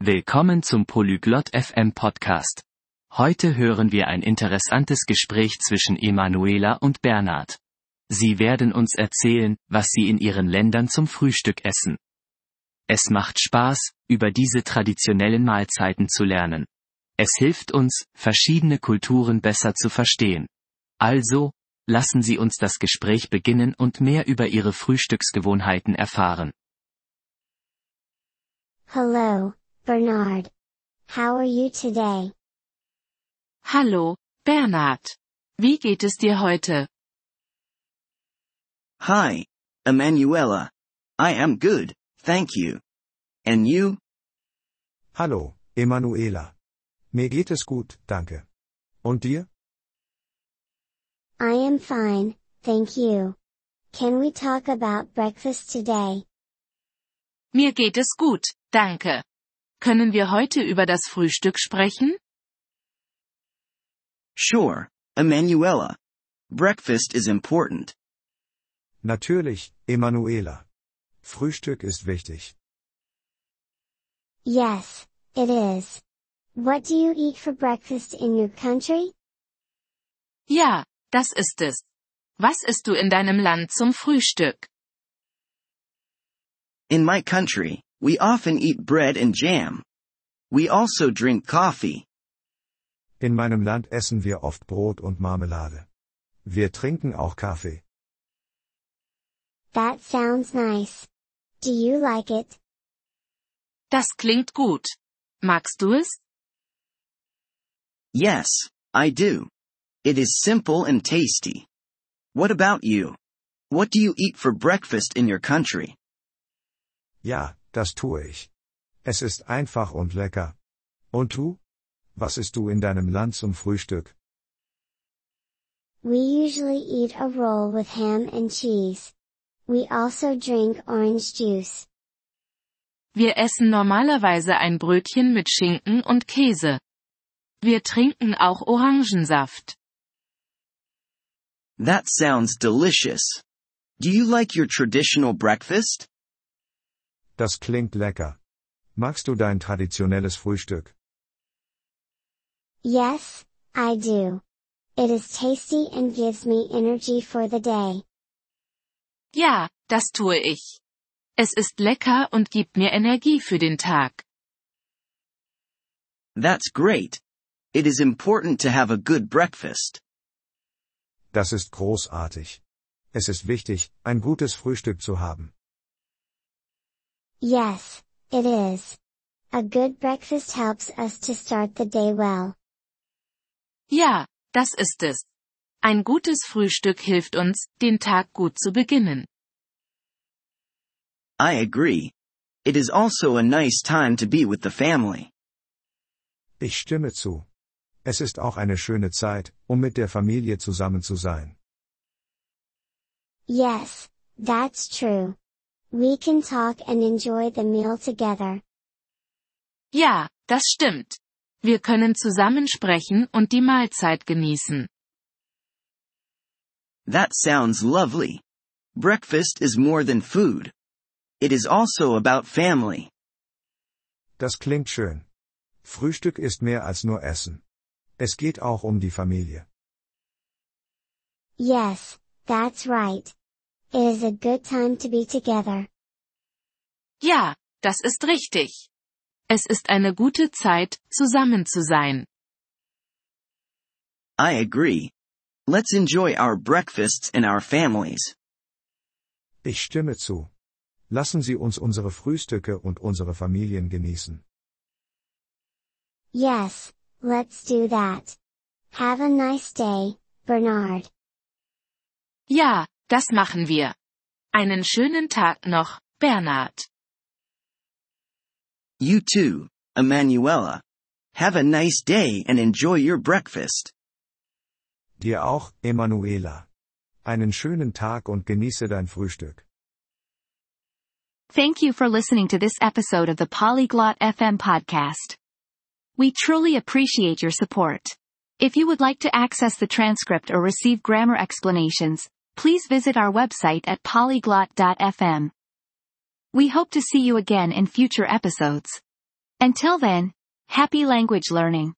Willkommen zum Polyglot FM Podcast. Heute hören wir ein interessantes Gespräch zwischen Emanuela und Bernhard. Sie werden uns erzählen, was sie in ihren Ländern zum Frühstück essen. Es macht Spaß, über diese traditionellen Mahlzeiten zu lernen. Es hilft uns, verschiedene Kulturen besser zu verstehen. Also, lassen Sie uns das Gespräch beginnen und mehr über Ihre Frühstücksgewohnheiten erfahren. Hello, Bernard. How are you today? Hallo, Bernard. Wie geht es dir heute? Hi, Emanuela. I am good, thank you. And you? Hallo, Emanuela. Mir geht es gut, danke. Und dir? I am fine, thank you. Can we talk about breakfast today? Mir geht es gut, danke. Können wir heute über das Frühstück sprechen? Sure, Emanuela. Breakfast is important. Natürlich, Emanuela. Frühstück ist wichtig. Yes, it is. What do you eat for breakfast in your country? Ja, das ist es. Was isst du in deinem Land zum Frühstück? In my country, we often eat bread and jam. We also drink coffee. In meinem Land essen wir oft Brot und Marmelade. Wir trinken auch Kaffee. That sounds nice. Do you like it? Das klingt gut. Magst du es? Yes, I do. It is simple and tasty. What about you? What do you eat for breakfast in your country? Ja, das tue ich. Es ist einfach und lecker. Und du? Was isst du in deinem Land zum Frühstück? We usually eat a roll with ham and cheese. We also drink orange juice. Wir essen normalerweise ein Brötchen mit Schinken und Käse. Wir trinken auch Orangensaft. That sounds delicious. Do you like your traditional breakfast? Das klingt lecker. Magst du dein traditionelles Frühstück? Yes, I do. It is tasty and gives me energy for the day. Ja, das tue ich. Es ist lecker und gibt mir Energie für den Tag. That's great. It is important to have a good breakfast. Das ist großartig. Es ist wichtig, ein gutes Frühstück zu haben. Yes, it is. A good breakfast helps us to start the day well. Ja, das ist es. Ein gutes Frühstück hilft uns, den Tag gut zu beginnen. I agree. It is also a nice time to be with the family. Ich stimme zu. Es ist auch eine schöne Zeit, um mit der Familie zusammen zu sein. Yes, that's true. We can talk and enjoy the meal together. Ja, das stimmt. Wir können zusammen sprechen und die Mahlzeit genießen. That sounds lovely. Breakfast is more than food. It is also about family. Das klingt schön. Frühstück ist mehr als nur Essen. Es geht auch um die Familie. Yes, that's right. It is a good time to be together. Ja, das ist richtig. Es ist eine gute Zeit, zusammen zu sein. I agree. Let's enjoy our breakfasts and our families. Ich stimme zu. Lassen Sie uns unsere Frühstücke und unsere Familien genießen. Yes, let's do that. Have a nice day, Bernard. Ja, das machen wir. Einen schönen Tag noch, Bernhard. You too, Emanuela. Have a nice day and enjoy your breakfast. Dir auch, Emanuela. Einen schönen Tag und genieße dein Frühstück. Thank you for listening to this episode of the Polyglot FM podcast. We truly appreciate your support. If you would like to access the transcript or receive grammar explanations, please visit our website at polyglot.fm. We hope to see you again in future episodes. Until then, happy language learning.